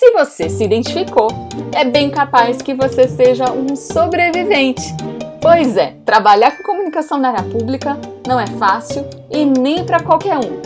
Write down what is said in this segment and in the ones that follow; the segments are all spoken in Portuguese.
se você se identificou, é bem capaz que você seja um sobrevivente. Pois é, trabalhar com comunicação na área pública não é fácil e nem para qualquer um.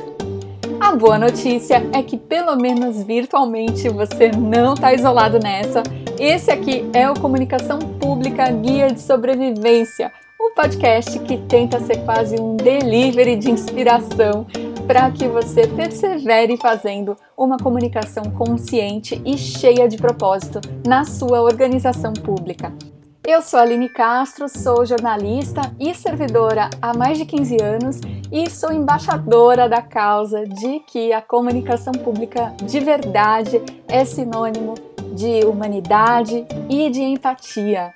A boa notícia é que, pelo menos virtualmente, você não está isolado nessa. Esse aqui é o Comunicação Pública Guia de Sobrevivência, o um podcast que tenta ser quase um delivery de inspiração para que você persevere fazendo uma comunicação consciente e cheia de propósito na sua organização pública. Eu sou Aline Castro, sou jornalista e servidora há mais de 15 anos e sou embaixadora da causa de que a comunicação pública de verdade é sinônimo de humanidade e de empatia.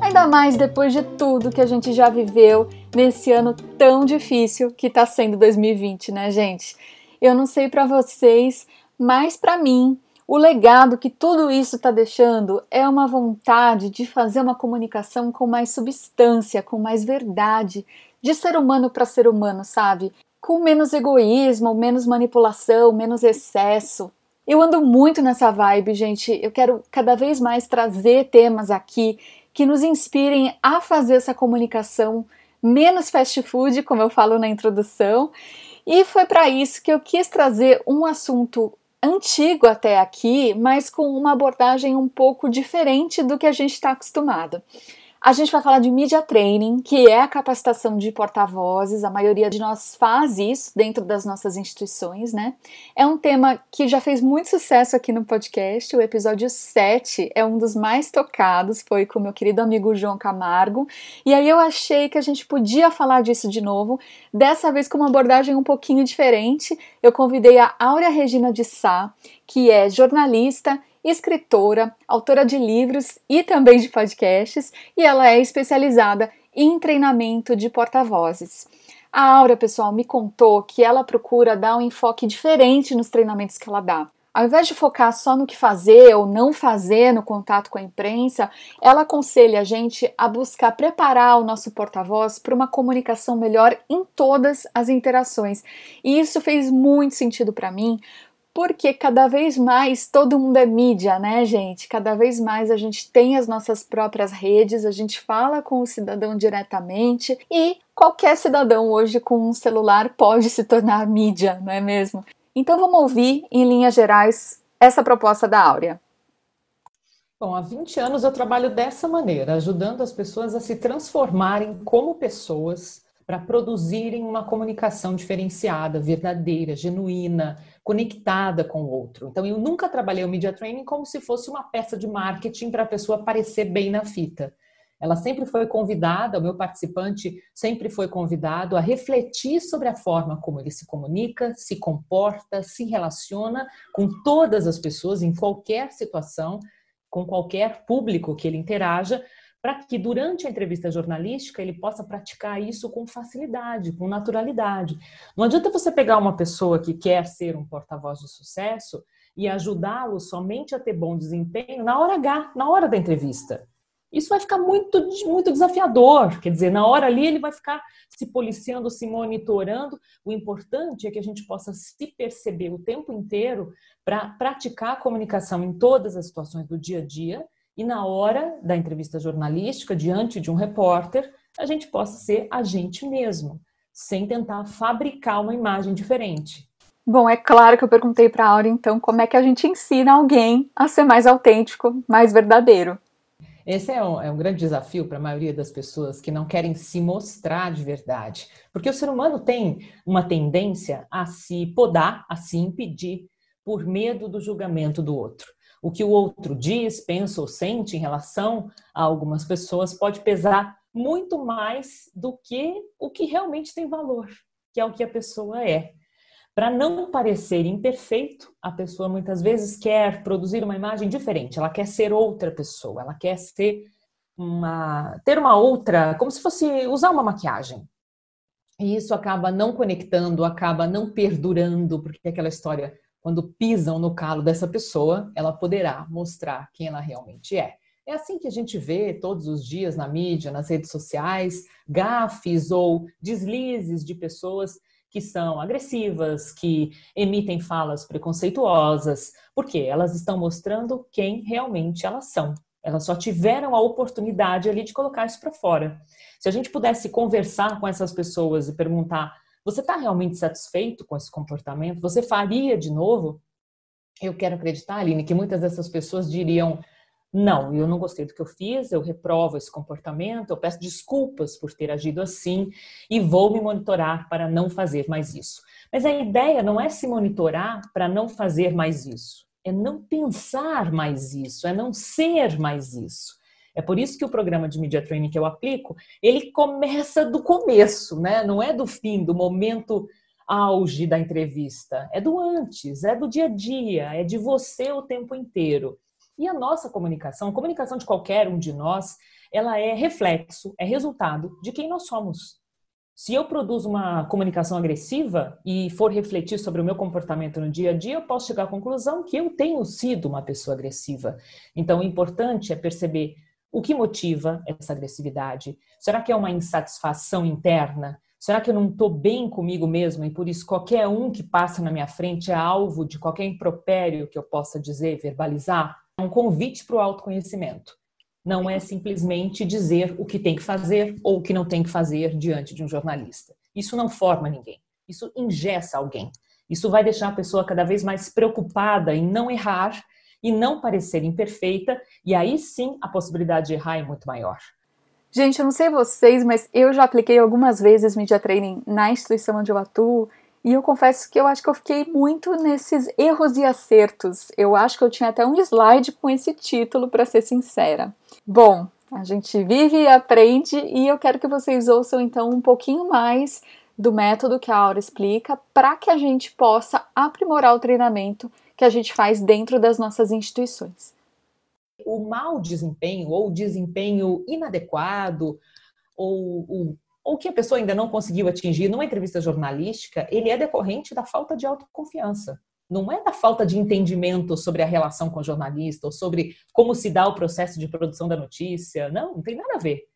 Ainda mais depois de tudo que a gente já viveu nesse ano tão difícil que está sendo 2020, né, gente? Eu não sei para vocês, mas para mim, o legado que tudo isso está deixando é uma vontade de fazer uma comunicação com mais substância, com mais verdade, de ser humano para ser humano, sabe? Com menos egoísmo, menos manipulação, menos excesso. Eu ando muito nessa vibe, gente. Eu quero cada vez mais trazer temas aqui que nos inspirem a fazer essa comunicação menos fast food, como eu falo na introdução. E foi para isso que eu quis trazer um assunto antigo até aqui, mas com uma abordagem um pouco diferente do que a gente está acostumado. A gente vai falar de media training, que é a capacitação de porta-vozes. A maioria de nós faz isso dentro das nossas instituições, né? É um tema que já fez muito sucesso aqui no podcast. O episódio 7 é um dos mais tocados, foi com meu querido amigo João Camargo. E aí eu achei que a gente podia falar disso de novo, dessa vez com uma abordagem um pouquinho diferente. Eu convidei a Áurea Regina de Sá, que é jornalista escritora, autora de livros e também de podcasts, e ela é especializada em treinamento de porta-vozes. A Aura, pessoal, me contou que ela procura dar um enfoque diferente nos treinamentos que ela dá. Ao invés de focar só no que fazer ou não fazer no contato com a imprensa, ela aconselha a gente a buscar preparar o nosso porta-voz para uma comunicação melhor em todas as interações. E isso fez muito sentido para mim, porque cada vez mais todo mundo é mídia, né, gente? Cada vez mais a gente tem as nossas próprias redes, a gente fala com o cidadão diretamente e qualquer cidadão hoje com um celular pode se tornar mídia, não é mesmo? Então vamos ouvir, em linhas gerais, essa proposta da Áurea. Bom, há 20 anos eu trabalho dessa maneira, ajudando as pessoas a se transformarem como pessoas para produzirem uma comunicação diferenciada, verdadeira, genuína, conectada com o outro. Então, eu nunca trabalhei o media training como se fosse uma peça de marketing para a pessoa aparecer bem na fita. Ela sempre foi convidada, o meu participante sempre foi convidado a refletir sobre a forma como ele se comunica, se comporta, se relaciona com todas as pessoas em qualquer situação, com qualquer público que ele interaja, para que durante a entrevista jornalística ele possa praticar isso com facilidade, com naturalidade. Não adianta você pegar uma pessoa que quer ser um porta-voz de sucesso e ajudá-lo somente a ter bom desempenho na hora H, na hora da entrevista. Isso vai ficar muito, muito desafiador. Quer dizer, na hora ali ele vai ficar se policiando, se monitorando. O importante é que a gente possa se perceber o tempo inteiro para praticar a comunicação em todas as situações do dia a dia e na hora da entrevista jornalística, diante de um repórter, a gente possa ser a gente mesmo, sem tentar fabricar uma imagem diferente. Bom, é claro que eu perguntei para a Aura, então, como é que a gente ensina alguém a ser mais autêntico, mais verdadeiro? Esse é um, é um grande desafio para a maioria das pessoas que não querem se mostrar de verdade. Porque o ser humano tem uma tendência a se podar, a se impedir, por medo do julgamento do outro. O que o outro diz, pensa ou sente em relação a algumas pessoas pode pesar muito mais do que o que realmente tem valor, que é o que a pessoa é. Para não parecer imperfeito, a pessoa muitas vezes quer produzir uma imagem diferente, ela quer ser outra pessoa, ela quer ser uma, ter uma outra, como se fosse usar uma maquiagem. E isso acaba não conectando, acaba não perdurando, porque aquela história, quando pisam no calo dessa pessoa, ela poderá mostrar quem ela realmente é. É assim que a gente vê todos os dias na mídia, nas redes sociais, gafes ou deslizes de pessoas que são agressivas, que emitem falas preconceituosas, porque elas estão mostrando quem realmente elas são. Elas só tiveram a oportunidade ali de colocar isso para fora. Se a gente pudesse conversar com essas pessoas e perguntar: você está realmente satisfeito com esse comportamento? Você faria de novo? Eu quero acreditar, Aline, que muitas dessas pessoas diriam: não, eu não gostei do que eu fiz, eu reprovo esse comportamento, eu peço desculpas por ter agido assim e vou me monitorar para não fazer mais isso. Mas a ideia não é se monitorar para não fazer mais isso é não pensar mais isso, é não ser mais isso. É por isso que o programa de media training que eu aplico, ele começa do começo, né? Não é do fim, do momento auge da entrevista, é do antes, é do dia a dia, é de você o tempo inteiro. E a nossa comunicação, a comunicação de qualquer um de nós, ela é reflexo, é resultado de quem nós somos. Se eu produzo uma comunicação agressiva e for refletir sobre o meu comportamento no dia a dia, eu posso chegar à conclusão que eu tenho sido uma pessoa agressiva. Então, o importante é perceber o que motiva essa agressividade. Será que é uma insatisfação interna? Será que eu não estou bem comigo mesmo e por isso qualquer um que passa na minha frente é alvo de qualquer impropério que eu possa dizer, verbalizar? É um convite para o autoconhecimento não é simplesmente dizer o que tem que fazer ou o que não tem que fazer diante de um jornalista. Isso não forma ninguém. Isso ingessa alguém. Isso vai deixar a pessoa cada vez mais preocupada em não errar e não parecer imperfeita, e aí sim a possibilidade de errar é muito maior. Gente, eu não sei vocês, mas eu já apliquei algumas vezes media training na instituição onde eu atuo e eu confesso que eu acho que eu fiquei muito nesses erros e acertos. Eu acho que eu tinha até um slide com esse título, para ser sincera. Bom, a gente vive e aprende e eu quero que vocês ouçam então um pouquinho mais do método que a Aura explica para que a gente possa aprimorar o treinamento que a gente faz dentro das nossas instituições. O mau desempenho ou desempenho inadequado ou o ou que a pessoa ainda não conseguiu atingir numa entrevista jornalística, ele é decorrente da falta de autoconfiança. Não é da falta de entendimento sobre a relação com o jornalista ou sobre como se dá o processo de produção da notícia. Não, não tem nada a ver.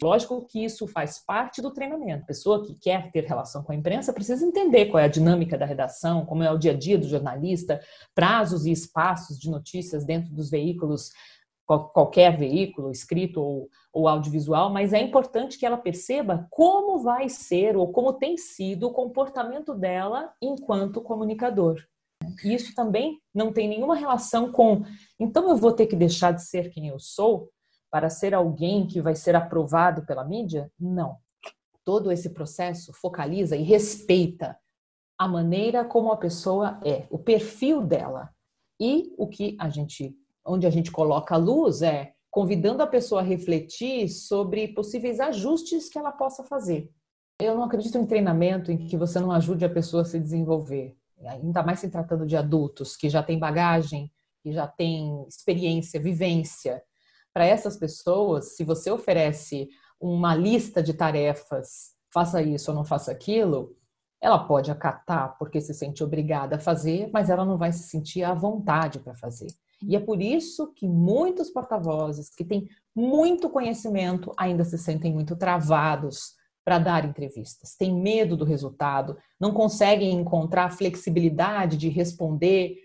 Lógico que isso faz parte do treinamento. A pessoa que quer ter relação com a imprensa precisa entender qual é a dinâmica da redação, como é o dia a dia do jornalista, prazos e espaços de notícias dentro dos veículos qualquer veículo, escrito ou, ou, audiovisual, mas é importante que ela perceba como vai ser ou como tem sido o comportamento dela enquanto comunicador. Isso também não tem nenhuma relação com, então eu vou ter que deixar de ser quem eu sou para ser alguém que vai ser aprovado pela mídia? Não. Todo esse processo focaliza e respeita a maneira como a pessoa é, o perfil dela. E o que a gente onde a gente coloca a luz é convidando a pessoa a refletir sobre possíveis ajustes que ela possa fazer. Eu não acredito em treinamento em que você não ajude a pessoa a se desenvolver, ainda mais se tratando de adultos que já têm bagagem, que já têm experiência, vivência. Para essas pessoas, se você oferece uma lista de tarefas, faça isso ou não faça aquilo, ela pode acatar porque se sente obrigada a fazer, mas ela não vai se sentir à vontade para fazer. E é por isso que muitos porta-vozes que têm muito conhecimento ainda se sentem muito travados para dar entrevistas, têm medo do resultado, não conseguem encontrar flexibilidade de responder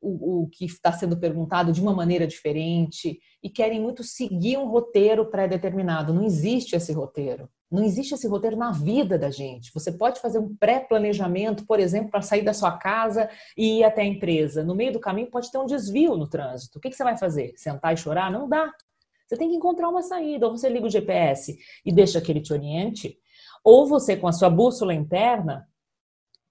o, o que está sendo perguntado de uma maneira diferente e querem muito seguir um roteiro pré-determinado. Não existe esse roteiro. Não existe esse roteiro na vida da gente. Você pode fazer um pré-planejamento, por exemplo, para sair da sua casa e ir até a empresa. No meio do caminho pode ter um desvio no trânsito. O que, que você vai fazer? Sentar e chorar? Não dá. Você tem que encontrar uma saída. Ou você liga o GPS e deixa que ele te oriente, ou você, com a sua bússola interna,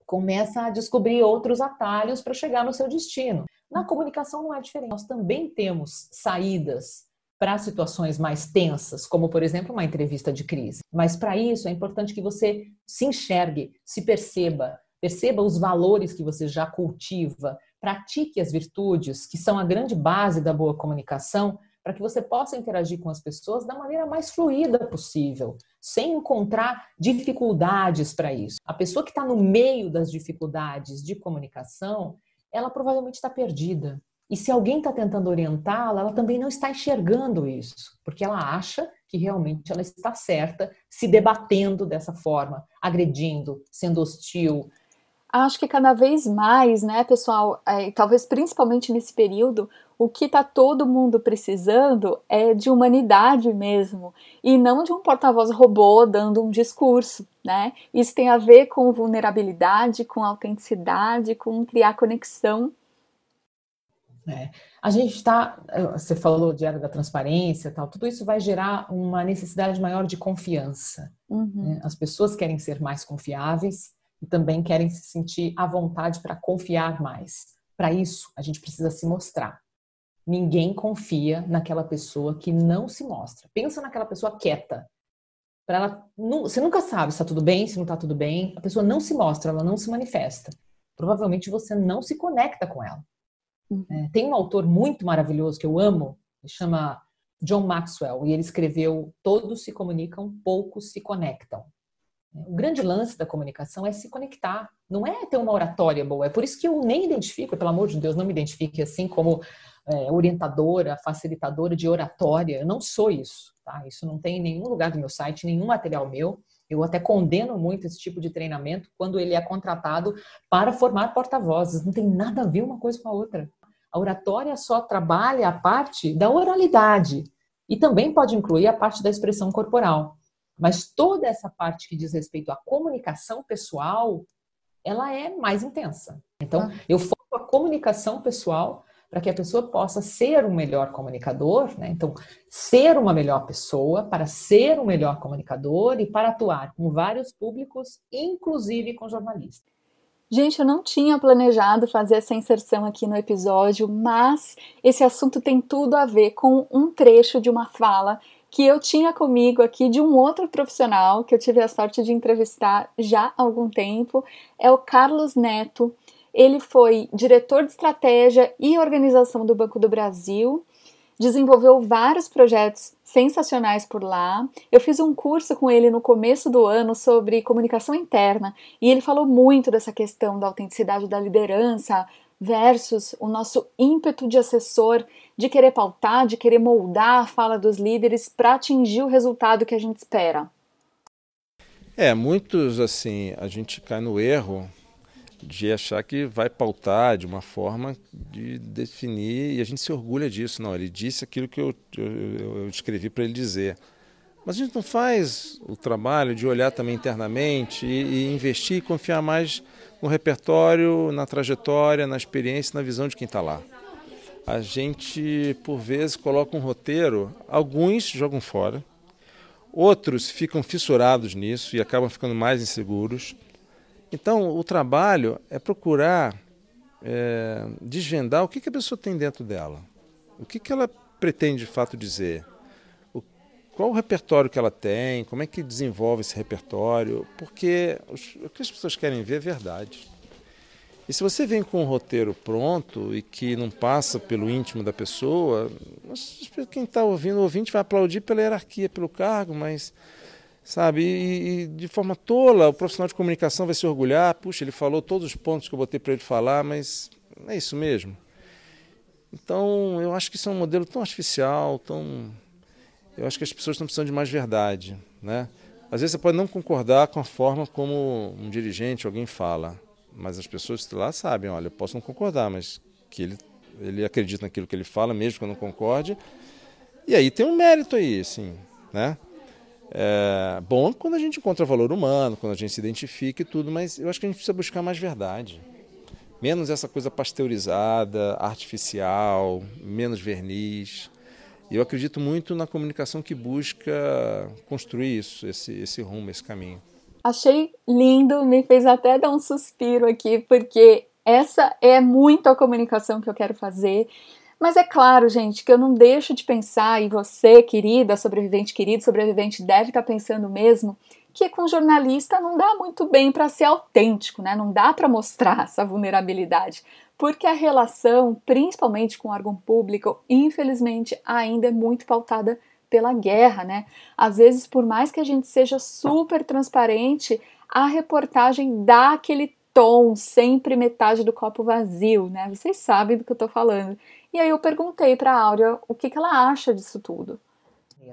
começa a descobrir outros atalhos para chegar no seu destino. Na comunicação não é diferente. Nós também temos saídas para situações mais tensas, como por exemplo uma entrevista de crise. Mas para isso é importante que você se enxergue, se perceba, perceba os valores que você já cultiva, pratique as virtudes que são a grande base da boa comunicação, para que você possa interagir com as pessoas da maneira mais fluida possível, sem encontrar dificuldades para isso. A pessoa que está no meio das dificuldades de comunicação, ela provavelmente está perdida. E se alguém está tentando orientá-la, ela também não está enxergando isso, porque ela acha que realmente ela está certa, se debatendo dessa forma, agredindo, sendo hostil, acho que cada vez mais, né, pessoal, é, talvez principalmente nesse período, o que está todo mundo precisando é de humanidade mesmo, e não de um porta-voz robô dando um discurso, né? Isso tem a ver com vulnerabilidade, com autenticidade, com criar conexão. É. A gente está, você falou de era da transparência, tal, tudo isso vai gerar uma necessidade maior de confiança. Uhum. Né? As pessoas querem ser mais confiáveis, e também querem se sentir à vontade para confiar mais. Para isso, a gente precisa se mostrar. Ninguém confia naquela pessoa que não se mostra. Pensa naquela pessoa quieta. Para ela, você nunca sabe se está tudo bem, se não está tudo bem. A pessoa não se mostra, ela não se manifesta. Provavelmente você não se conecta com ela. Uhum. É, tem um autor muito maravilhoso que eu amo, que chama John Maxwell, e ele escreveu Todos se comunicam, poucos se conectam. O grande lance da comunicação é se conectar, não é ter uma oratória boa. É por isso que eu nem identifico, pelo amor de Deus, não me identifique assim como é, orientadora, facilitadora de oratória. Eu não sou isso, tá? Isso não tem em nenhum lugar do meu site, nenhum material meu. Eu até condeno muito esse tipo de treinamento quando ele é contratado para formar porta-vozes. Não tem nada a ver uma coisa com a outra. A oratória só trabalha a parte da oralidade e também pode incluir a parte da expressão corporal. Mas toda essa parte que diz respeito à comunicação pessoal, ela é mais intensa. Então, ah. eu foco a comunicação pessoal para que a pessoa possa ser um melhor comunicador, né? Então, ser uma melhor pessoa para ser um melhor comunicador e para atuar com vários públicos, inclusive com jornalistas. Gente, eu não tinha planejado fazer essa inserção aqui no episódio, mas esse assunto tem tudo a ver com um trecho de uma fala que eu tinha comigo aqui de um outro profissional que eu tive a sorte de entrevistar já há algum tempo, é o Carlos Neto. Ele foi diretor de estratégia e organização do Banco do Brasil, desenvolveu vários projetos sensacionais por lá. Eu fiz um curso com ele no começo do ano sobre comunicação interna e ele falou muito dessa questão da autenticidade da liderança versus o nosso ímpeto de assessor de querer pautar, de querer moldar a fala dos líderes para atingir o resultado que a gente espera? É, muitos assim, a gente cai no erro de achar que vai pautar de uma forma de definir e a gente se orgulha disso. Não, ele disse aquilo que eu, eu, eu escrevi para ele dizer. Mas a gente não faz o trabalho de olhar também internamente e, e investir e confiar mais no repertório, na trajetória, na experiência, na visão de quem está lá a gente, por vezes, coloca um roteiro, alguns jogam fora, outros ficam fissurados nisso e acabam ficando mais inseguros. Então, o trabalho é procurar é, desvendar o que, que, a pessoa tem dentro dela, o que, que ela pretende de fato dizer, qual o repertório que ela tem, como é que desenvolve esse repertório, porque o que as pessoas querem ver é verdade. E se você vem com um roteiro pronto e que não passa pelo íntimo da pessoa, quem está ouvindo, o ouvinte vai aplaudir pela hierarquia, pelo cargo, mas, sabe, e, e, de forma tola, o profissional de comunicação vai se orgulhar, puxa, ele falou todos os pontos que eu botei para ele falar, mas é isso mesmo. Então, eu acho que isso é um modelo tão artificial, tão... Eu acho que as pessoas estão precisando de mais verdade, né? Às vezes você pode não concordar com a forma como um dirigente, alguém fala, mas as pessoas lá sabem, olha, eu posso não concordar, mas que ele, ele acredita naquilo que ele fala, mesmo que eu não concorde. E aí tem um mérito aí, assim, né? É bom quando a gente encontra valor humano, quando a gente se identifica e tudo, mas eu acho que a gente precisa buscar mais verdade. Menos essa coisa pasteurizada, artificial, menos verniz. Eu acredito muito na comunicação que busca construir isso, esse, esse rumo, esse caminho. Achei lindo, me fez até dar um suspiro aqui, porque essa é muito a comunicação que eu quero fazer. Mas é claro, gente, que eu não deixo de pensar, e você, querida, sobrevivente querido, sobrevivente, deve estar pensando mesmo, que com jornalista não dá muito bem para ser autêntico, né? Não dá para mostrar essa vulnerabilidade. Porque a relação, principalmente com o órgão público, infelizmente ainda é muito pautada pela guerra, né? Às vezes, por mais que a gente seja super transparente, a reportagem dá aquele tom, sempre metade do copo vazio, né? Vocês sabem do que eu tô falando. E aí eu perguntei para a Áurea o que, que ela acha disso tudo.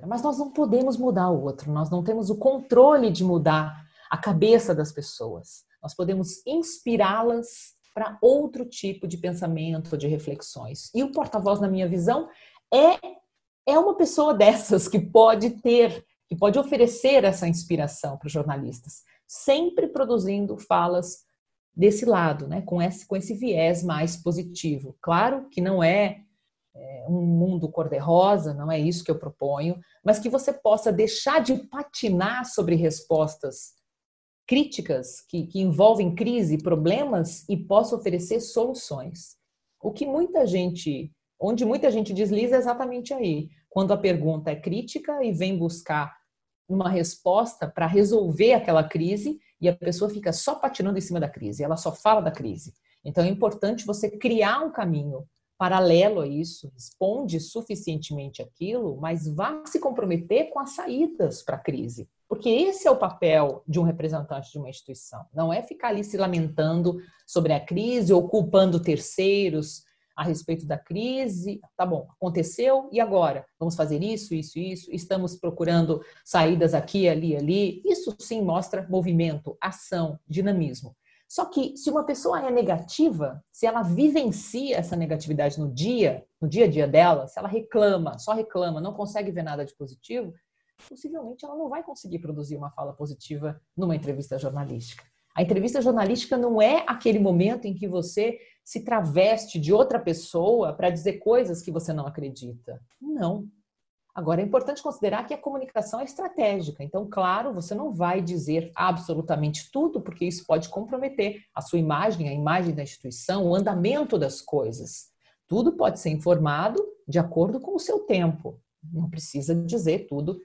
Mas nós não podemos mudar o outro, nós não temos o controle de mudar a cabeça das pessoas. Nós podemos inspirá-las para outro tipo de pensamento, de reflexões. E o porta-voz, na minha visão, é, é uma pessoa dessas que pode ter, que pode oferecer essa inspiração para os jornalistas, sempre produzindo falas desse lado, né, com esse, com esse viés mais positivo. Claro que não é, é um mundo cor-de-rosa, não é isso que eu proponho, mas que você possa deixar de patinar sobre respostas críticas que, que envolvem crise, problemas e possa oferecer soluções. O que muita gente, onde muita gente desliza é exatamente aí, quando a pergunta é crítica e vem buscar uma resposta para resolver aquela crise e a pessoa fica só patinando em cima da crise, ela só fala da crise. Então é importante você criar um caminho paralelo a isso, responde suficientemente aquilo, mas vá se comprometer com as saídas para a crise. Porque esse é o papel de um representante de uma instituição. Não é ficar ali se lamentando sobre a crise ou culpando terceiros a respeito da crise. Tá bom, aconteceu e agora? Vamos fazer isso, isso, isso. Estamos procurando saídas aqui, ali, ali. Isso sim mostra movimento, ação, dinamismo. Só que se uma pessoa é negativa, se ela vivencia essa negatividade no dia, no dia a dia dela, se ela reclama, só reclama, não consegue ver nada de positivo, possivelmente ela não vai conseguir produzir uma fala positiva numa entrevista jornalística. A entrevista jornalística não é aquele momento em que você se traveste de outra pessoa para dizer coisas que você não acredita. Não. Agora, é importante considerar que a comunicação é estratégica. Então, claro, você não vai dizer absolutamente tudo, porque isso pode comprometer a sua imagem, a imagem da instituição, o andamento das coisas. Tudo pode ser informado de acordo com o seu tempo. Não precisa dizer tudo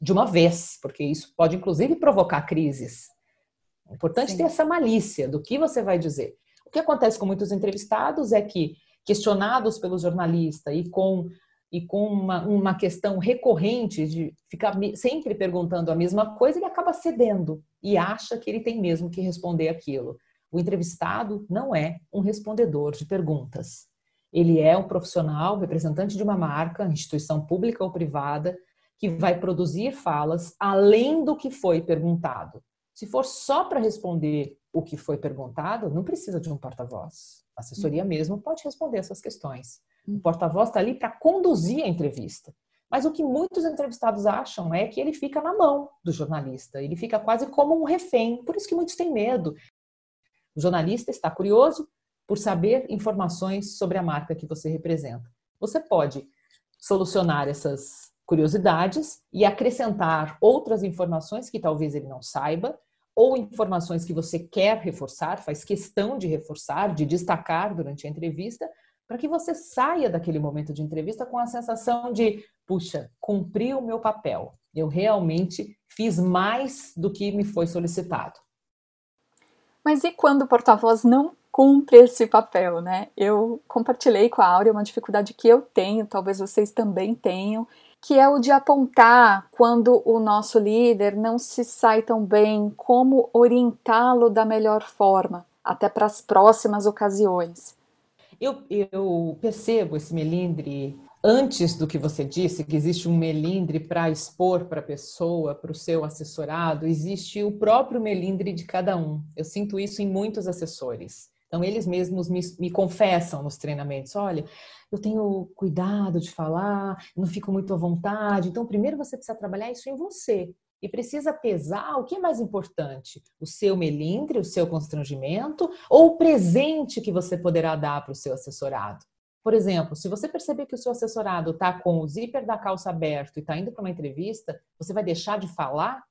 de uma vez, porque isso pode, inclusive, provocar crises. É importante Sim. ter essa malícia do que você vai dizer. O que acontece com muitos entrevistados é que, questionados pelo jornalista e com e com uma, uma questão recorrente de ficar sempre perguntando a mesma coisa, ele acaba cedendo e acha que ele tem mesmo que responder aquilo. O entrevistado não é um respondedor de perguntas. Ele é um profissional, representante de uma marca, instituição pública ou privada, que vai produzir falas além do que foi perguntado. Se for só para responder o que foi perguntado, não precisa de um porta-voz. A assessoria uhum. mesmo pode responder essas questões. O porta-voz está ali para conduzir a entrevista. Mas o que muitos entrevistados acham é que ele fica na mão do jornalista, ele fica quase como um refém, por isso que muitos têm medo. O jornalista está curioso por saber informações sobre a marca que você representa. Você pode solucionar essas curiosidades e acrescentar outras informações que talvez ele não saiba, ou informações que você quer reforçar, faz questão de reforçar, de destacar durante a entrevista, para que você saia daquele momento de entrevista com a sensação de, puxa, cumpri o meu papel. Eu realmente fiz mais do que me foi solicitado. Mas e quando o porta-voz não cumpre esse papel, né? Eu compartilhei com a Áurea uma dificuldade que eu tenho, talvez vocês também tenham, que é o de apontar quando o nosso líder não se sai tão bem, como orientá-lo da melhor forma, até para as próximas ocasiões. Eu, eu percebo esse melindre antes do que você disse, que existe um melindre para expor para a pessoa, para o seu assessorado, existe o próprio melindre de cada um. Eu sinto isso em muitos assessores. Então, eles mesmos me, me confessam nos treinamentos: olha, eu tenho cuidado de falar, não fico muito à vontade. Então, primeiro você precisa trabalhar isso em você e precisa pesar o que é mais importante: o seu melindre, o seu constrangimento ou o presente que você poderá dar para o seu assessorado. Por exemplo, se você perceber que o seu assessorado está com o zíper da calça aberto e está indo para uma entrevista, você vai deixar de falar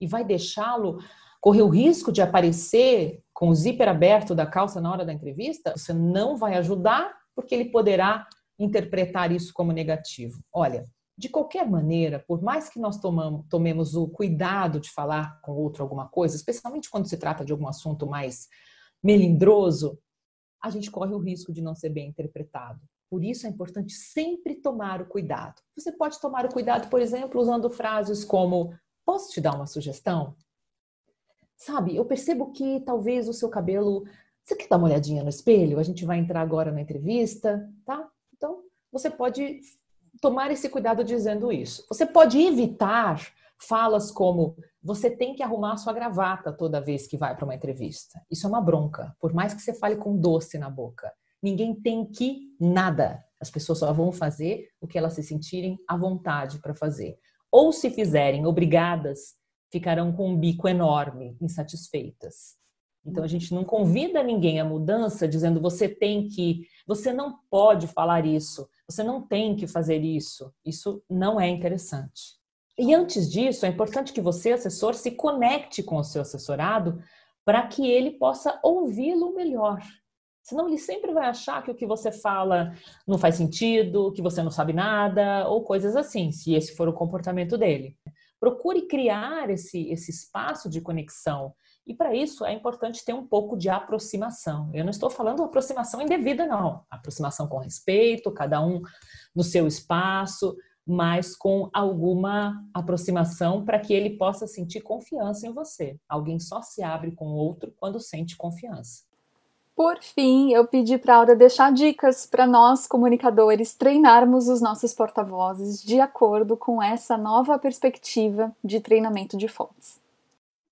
e vai deixá-lo correr o risco de aparecer com o zíper aberto da calça na hora da entrevista? Você não vai ajudar porque ele poderá interpretar isso como negativo. Olha, de qualquer maneira, por mais que nós tomamos, tomemos o cuidado de falar com outro alguma coisa, especialmente quando se trata de algum assunto mais melindroso, a gente corre o risco de não ser bem interpretado. Por isso é importante sempre tomar o cuidado. Você pode tomar o cuidado, por exemplo, usando frases como: Posso te dar uma sugestão? Sabe, eu percebo que talvez o seu cabelo. Você quer dar uma olhadinha no espelho? A gente vai entrar agora na entrevista, tá? Então, você pode tomar esse cuidado dizendo isso. Você pode evitar falas como você tem que arrumar sua gravata toda vez que vai para uma entrevista. Isso é uma bronca, por mais que você fale com doce na boca. Ninguém tem que nada. As pessoas só vão fazer o que elas se sentirem à vontade para fazer. Ou se fizerem obrigadas, ficarão com um bico enorme, insatisfeitas. Então a gente não convida ninguém à mudança dizendo você tem que, você não pode falar isso, você não tem que fazer isso. Isso não é interessante. E antes disso, é importante que você, assessor, se conecte com o seu assessorado para que ele possa ouvi-lo melhor. Senão ele sempre vai achar que o que você fala não faz sentido, que você não sabe nada, ou coisas assim, se esse for o comportamento dele. Procure criar esse, esse espaço de conexão. E para isso é importante ter um pouco de aproximação. Eu não estou falando aproximação indevida, não. Aproximação com respeito, cada um no seu espaço, mas com alguma aproximação para que ele possa sentir confiança em você. Alguém só se abre com o outro quando sente confiança. Por fim, eu pedi para a Aura deixar dicas para nós, comunicadores, treinarmos os nossos porta-vozes de acordo com essa nova perspectiva de treinamento de fontes.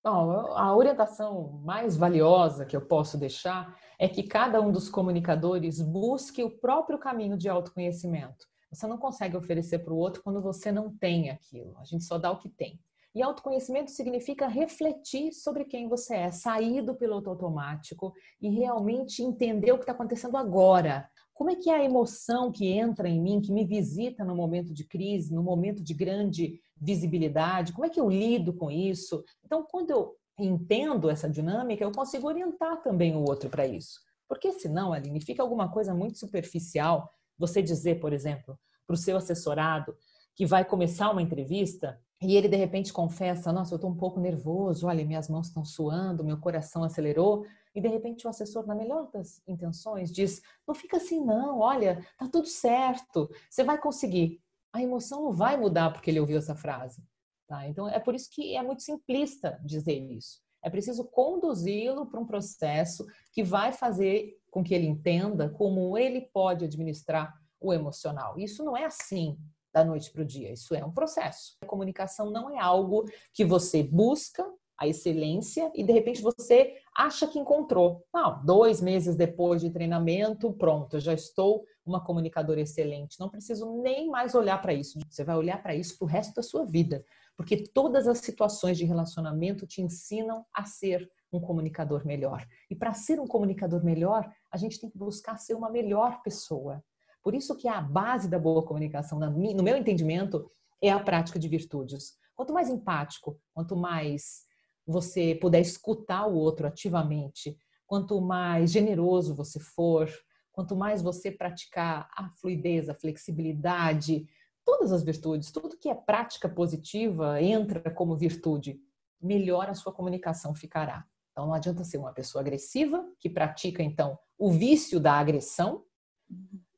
Bom, a orientação mais valiosa que eu posso deixar é que cada um dos comunicadores busque o próprio caminho de autoconhecimento. Você não consegue oferecer para o outro quando você não tem aquilo. A gente só dá o que tem. E autoconhecimento significa refletir sobre quem você é, sair do piloto automático e realmente entender o que está acontecendo agora. Como é que é a emoção que entra em mim, que me visita no momento de crise, no momento de grande visibilidade? Como é que eu lido com isso? Então, quando eu entendo essa dinâmica, eu consigo orientar também o outro para isso. Porque senão, Aline, fica alguma coisa muito superficial. Você dizer, por exemplo, para o seu assessorado que vai começar uma entrevista, e ele de repente confessa: Nossa, eu estou um pouco nervoso, olha, minhas mãos estão suando, meu coração acelerou. E de repente o assessor, na melhor das intenções, diz: Não fica assim, não, olha, tá tudo certo, você vai conseguir. A emoção não vai mudar porque ele ouviu essa frase. Tá? Então é por isso que é muito simplista dizer isso. É preciso conduzi-lo para um processo que vai fazer com que ele entenda como ele pode administrar o emocional. Isso não é assim da noite para o dia. Isso é um processo. A comunicação não é algo que você busca a excelência e de repente você acha que encontrou. Não, dois meses depois de treinamento, pronto, já estou uma comunicadora excelente. Não preciso nem mais olhar para isso. Você vai olhar para isso para o resto da sua vida, porque todas as situações de relacionamento te ensinam a ser um comunicador melhor. E para ser um comunicador melhor, a gente tem que buscar ser uma melhor pessoa. Por isso que a base da boa comunicação, no meu entendimento, é a prática de virtudes. Quanto mais empático, quanto mais você puder escutar o outro ativamente, quanto mais generoso você for, quanto mais você praticar a fluidez, a flexibilidade, todas as virtudes, tudo que é prática positiva entra como virtude, melhor a sua comunicação ficará. Então não adianta ser uma pessoa agressiva que pratica então o vício da agressão,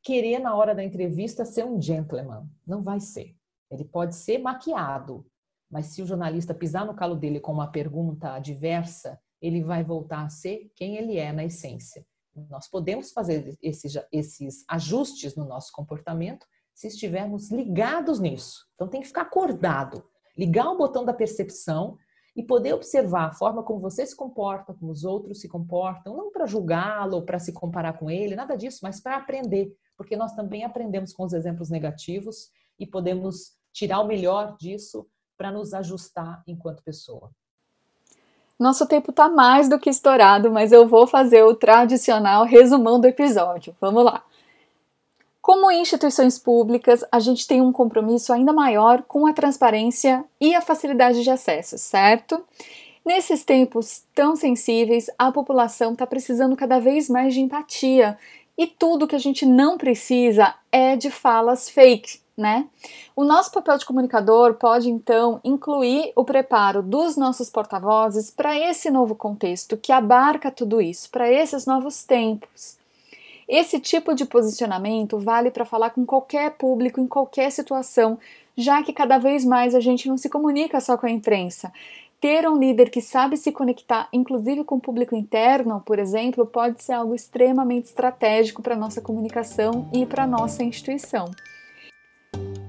querer, na hora da entrevista, ser um gentleman. Não vai ser. Ele pode ser maquiado, mas se o jornalista pisar no calo dele com uma pergunta adversa, ele vai voltar a ser quem ele é na essência. Nós podemos fazer esses, esses ajustes no nosso comportamento se estivermos ligados nisso. Então tem que ficar acordado, ligar o botão da percepção e poder observar a forma como você se comporta, como os outros se comportam, não para julgá-lo para se comparar com ele, nada disso, mas para aprender porque nós também aprendemos com os exemplos negativos e podemos tirar o melhor disso para nos ajustar enquanto pessoa. Nosso tempo está mais do que estourado, mas eu vou fazer o tradicional resumão do episódio. Vamos lá. Como instituições públicas, a gente tem um compromisso ainda maior com a transparência e a facilidade de acesso, certo? Nesses tempos tão sensíveis, a população está precisando cada vez mais de empatia e tudo que a gente não precisa é de falas fake, né? O nosso papel de comunicador pode então incluir o preparo dos nossos porta-vozes para esse novo contexto que abarca tudo isso, para esses novos tempos. Esse tipo de posicionamento vale para falar com qualquer público, em qualquer situação, já que cada vez mais a gente não se comunica só com a imprensa. Ter um líder que sabe se conectar, inclusive com o público interno, por exemplo, pode ser algo extremamente estratégico para a nossa comunicação e para a nossa instituição.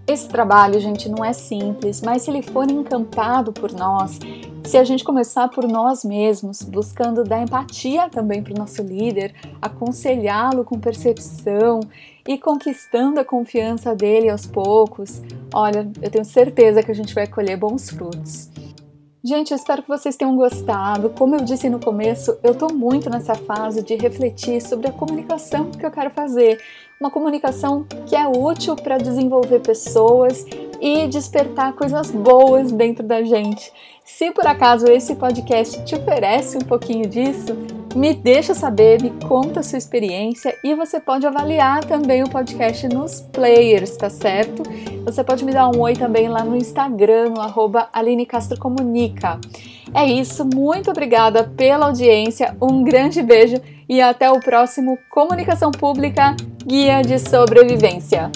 Esse trabalho, gente, não é simples, mas se ele for encampado por nós, se a gente começar por nós mesmos, buscando dar empatia também para o nosso líder, aconselhá-lo com percepção e conquistando a confiança dele aos poucos, olha, eu tenho certeza que a gente vai colher bons frutos. Gente, eu espero que vocês tenham gostado. Como eu disse no começo, eu estou muito nessa fase de refletir sobre a comunicação que eu quero fazer. Uma comunicação que é útil para desenvolver pessoas e despertar coisas boas dentro da gente. Se por acaso esse podcast te oferece um pouquinho disso, me deixa saber, me conta a sua experiência e você pode avaliar também o podcast nos players, tá certo? Você pode me dar um oi também lá no Instagram, no arroba Aline Castro Comunica. É isso, muito obrigada pela audiência, um grande beijo e até o próximo Comunicação Pública Guia de Sobrevivência.